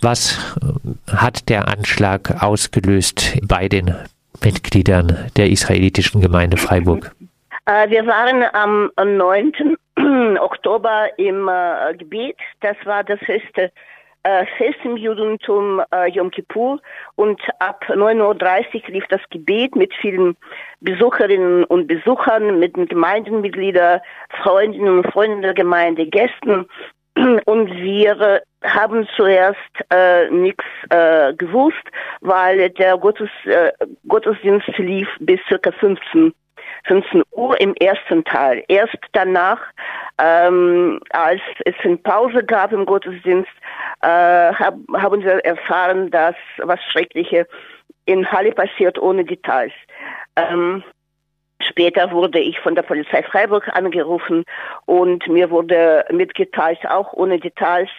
Was hat der Anschlag ausgelöst bei den Mitgliedern der israelitischen Gemeinde Freiburg? Äh, wir waren am 9. Oktober im äh, Gebet. Das war das höchste äh, Fest im Judentum Yom Kippur und ab 9.30 Uhr lief das Gebet mit vielen Besucherinnen und Besuchern, mit den Gemeindenmitgliedern, Freundinnen und Freunden der Gemeinde, Gästen und wir haben zuerst äh, nichts äh, gewusst, weil der Gottes, äh, Gottesdienst lief bis circa 15 15 Uhr im ersten Teil. Erst danach, ähm, als es eine Pause gab im Gottesdienst, äh, hab, haben wir erfahren, dass was Schreckliches in Halle passiert ohne Details. Ähm, Später wurde ich von der Polizei Freiburg angerufen und mir wurde mitgeteilt, auch ohne Details,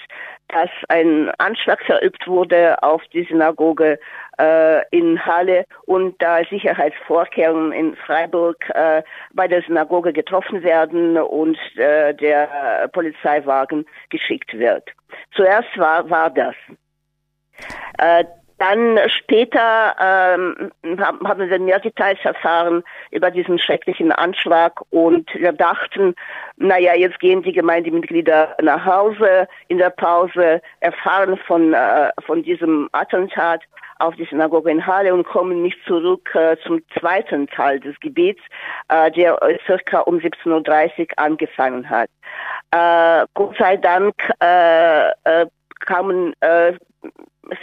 dass ein Anschlag verübt wurde auf die Synagoge äh, in Halle und da Sicherheitsvorkehrungen in Freiburg äh, bei der Synagoge getroffen werden und äh, der Polizeiwagen geschickt wird. Zuerst war, war das. Dann später ähm, haben wir mehr Details erfahren über diesen schrecklichen Anschlag und wir dachten, naja, jetzt gehen die Gemeindemitglieder nach Hause in der Pause, erfahren von, äh, von diesem Attentat auf die Synagoge in Halle und kommen nicht zurück äh, zum zweiten Teil des Gebets, äh, der circa um 17.30 Uhr angefangen hat. Äh, Gott sei Dank äh, äh, kamen äh,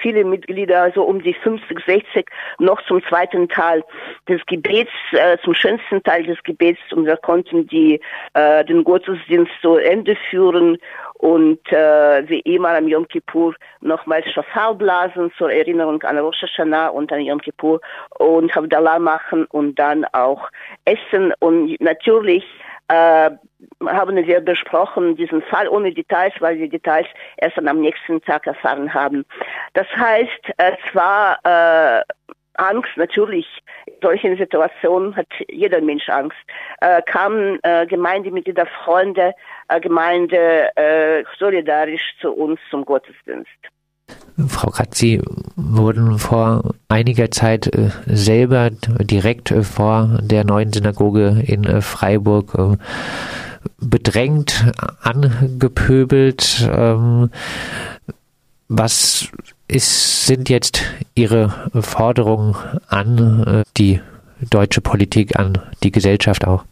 viele Mitglieder, also um die 50, 60, noch zum zweiten Teil des Gebets, äh, zum schönsten Teil des Gebets. Und wir konnten die, äh, den Gottesdienst zu Ende führen und äh, wie immer am Yom Kippur nochmals Shofar blasen zur Erinnerung an Rosh Hashanah und an Yom Kippur und Havdalah machen und dann auch essen. Und natürlich äh, haben wir besprochen, diesen Fall ohne Details, weil wir Details erst am nächsten Tag erfahren haben. Das heißt, es war äh, Angst, natürlich, in solchen Situationen hat jeder Mensch Angst. Äh, kamen äh, Gemeindemitglieder, Freunde, äh, Gemeinde äh, solidarisch zu uns zum Gottesdienst. Frau Katz, Sie wurden vor einiger Zeit äh, selber direkt äh, vor der neuen Synagoge in äh, Freiburg bedrängt, angepöbelt. Ähm, was ist, sind jetzt Ihre Forderungen an die deutsche Politik, an die Gesellschaft auch?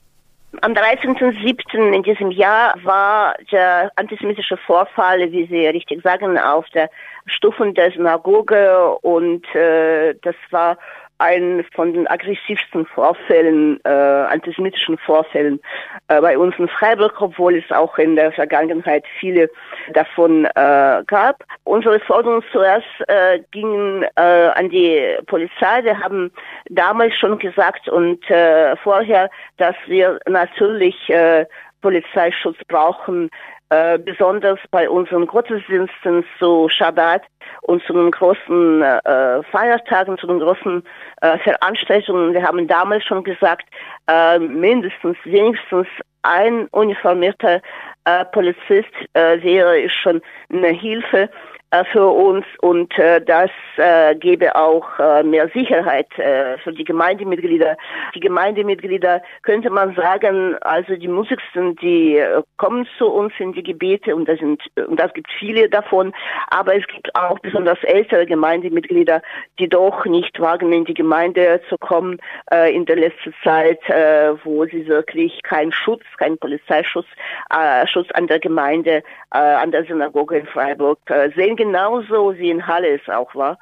Am 13.07. in diesem Jahr war der antisemitische Vorfall, wie Sie richtig sagen, auf der Stufen der Synagoge und äh, das war ein von den aggressivsten Vorfällen, äh, antisemitischen Vorfällen äh, bei uns in Freiburg, obwohl es auch in der Vergangenheit viele davon äh, gab. Unsere Forderungen zuerst äh, gingen äh, an die Polizei. Wir haben damals schon gesagt und äh, vorher, dass wir natürlich äh, Polizeischutz brauchen, äh, besonders bei unseren Gottesdiensten zu Shabbat und zu den großen äh, Feiertagen, zu den großen äh, Veranstaltungen. Wir haben damals schon gesagt, äh, mindestens, wenigstens ein uniformierter äh, Polizist wäre schon eine Hilfe. Äh, für uns und äh, das äh, gebe auch äh, mehr Sicherheit äh, für die Gemeindemitglieder. Die Gemeindemitglieder könnte man sagen, also die mutigsten, die äh, kommen zu uns in die Gebete und das sind und das gibt viele davon, aber es gibt auch besonders ältere Gemeindemitglieder, die doch nicht wagen in die Gemeinde zu kommen äh, in der letzten Zeit, äh, wo sie wirklich keinen Schutz, keinen Polizeischutz, äh, Schutz an der Gemeinde, äh, an der Synagoge in Freiburg äh, sehen genauso wie in Halle es auch war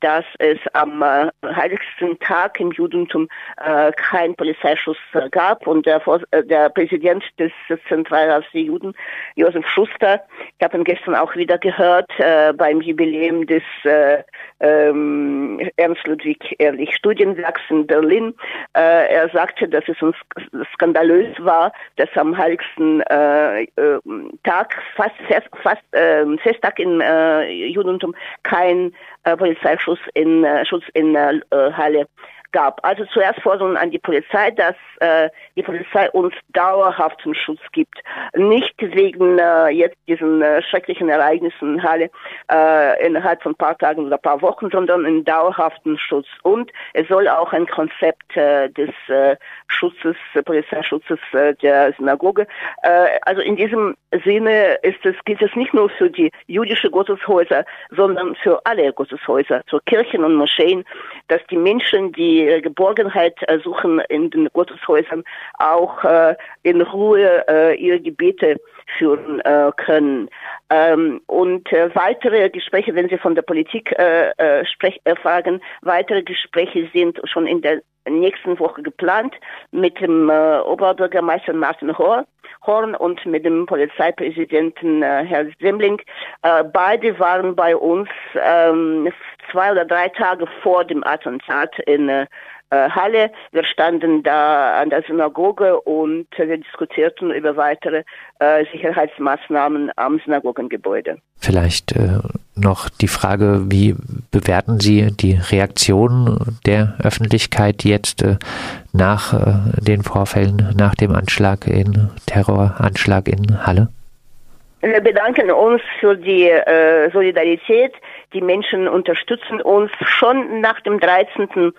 dass es am äh, heiligsten Tag im Judentum äh, keinen Polizeischutz äh, gab und der, äh, der Präsident des Zentralrats der Juden, Josef Schuster, ich habe ihn gestern auch wieder gehört äh, beim Jubiläum des äh, ähm, Ernst Ludwig Ehrlich Studienwerks in Berlin. Äh, er sagte, dass es uns skandalös war, dass am heiligsten äh, äh, Tag, fast, fest, fast äh, Festtag im äh, Judentum kein Polizeischutz in, äh, Schutz in äh, Halle gab. Also zuerst Forderungen an die Polizei, dass äh, die Polizei uns dauerhaften Schutz gibt. Nicht wegen äh, jetzt diesen äh, schrecklichen Ereignissen in Halle äh, innerhalb von ein paar Tagen oder ein paar Wochen, sondern einen dauerhaften Schutz. Und es soll auch ein Konzept äh, des äh, Schutzes, äh, Polizeischutzes äh, der Synagoge. Äh, also in diesem Sinne ist es, gilt es nicht nur für die jüdische Gotteshäuser, sondern für alle Gotteshäuser, für Kirchen und Moscheen, dass die Menschen, die Geborgenheit äh, suchen in den Gotteshäusern, auch äh, in Ruhe äh, ihre Gebete führen äh, können. Ähm, und äh, weitere Gespräche, wenn Sie von der Politik äh, äh, sprech, äh, fragen, weitere Gespräche sind schon in der nächsten Woche geplant mit dem äh, Oberbürgermeister Martin Horn und mit dem Polizeipräsidenten äh, Herr Semling. Äh, beide waren bei uns ähm, zwei oder drei Tage vor dem Attentat in äh, äh, Halle. Wir standen da an der Synagoge und wir diskutierten über weitere äh, Sicherheitsmaßnahmen am Synagogengebäude. Vielleicht äh, noch die Frage, wie bewerten Sie die Reaktion der Öffentlichkeit jetzt äh, nach äh, den Vorfällen, nach dem Anschlag in Terroranschlag in Halle? Wir bedanken uns für die äh, Solidarität. Die Menschen unterstützen uns schon nach dem 13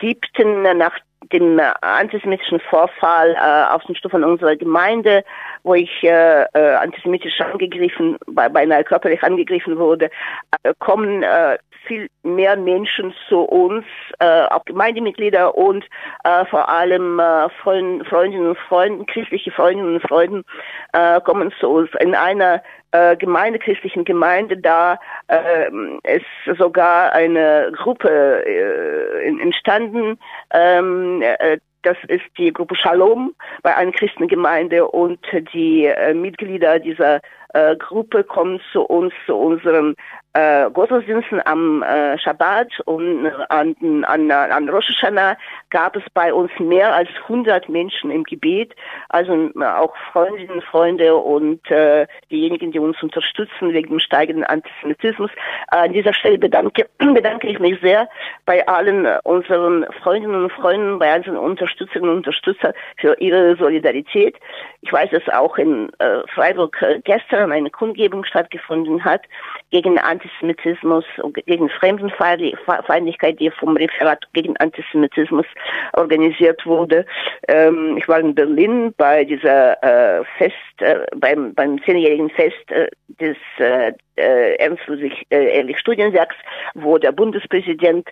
siebten nach dem antisemitischen Vorfall äh, auf den Stufen unserer Gemeinde, wo ich äh, äh, antisemitisch angegriffen, beinahe körperlich angegriffen wurde, äh, kommen äh, viel mehr Menschen zu uns, äh, auch Gemeindemitglieder und äh, vor allem äh, Freund, Freundinnen und Freunde, christliche Freundinnen und Freunde äh, kommen zu uns. In einer äh, Gemeinde, christlichen Gemeinde, da äh, ist sogar eine Gruppe äh, entstanden, ähm, äh, das ist die Gruppe Shalom bei einer Christengemeinde und die äh, Mitglieder dieser äh, Gruppe kommen zu uns, zu unseren äh, Gottesdiensten am äh, Shabbat und an, an, an Rosh Hashanah gab es bei uns mehr als 100 Menschen im Gebet, also äh, auch Freundinnen, Freunde und äh, diejenigen, die uns unterstützen wegen dem steigenden Antisemitismus. Äh, an dieser Stelle bedanke, bedanke ich mich sehr bei allen unseren Freundinnen und Freunden, bei allen Unterstützerinnen und Unterstützern für ihre Solidarität. Ich weiß, dass auch in äh, Freiburg äh, gestern eine Kundgebung stattgefunden hat gegen Antisemitismus, gegen Fremdenfeindlichkeit, die vom Referat gegen Antisemitismus organisiert wurde. Ähm, ich war in Berlin bei dieser äh, Fest, äh, beim, beim zehnjährigen Fest äh, des äh, äh, Ernst-Ludwig-Ehrlich-Studienwerks, wo der Bundespräsident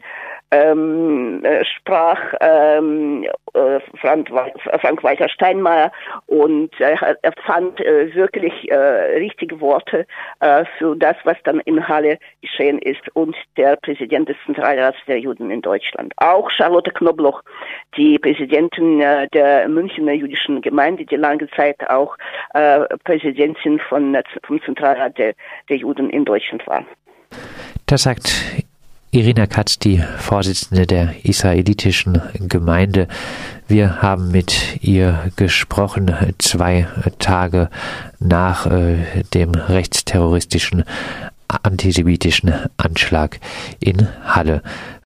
ähm, äh, sprach ähm, äh, Frank, Frank-Walter Steinmeier und äh, er fand äh, wirklich äh, richtige Worte äh, für das, was dann in Halle geschehen ist und der Präsident des Zentralrats der Juden in Deutschland. Auch Charlotte Knobloch, die Präsidentin äh, der Münchner jüdischen Gemeinde, die lange Zeit auch äh, Präsidentin von, vom Zentralrat der, der Juden in Deutschland war. Das sagt Irina Katz, die Vorsitzende der israelitischen Gemeinde. Wir haben mit ihr gesprochen zwei Tage nach äh, dem rechtsterroristischen antisemitischen Anschlag in Halle.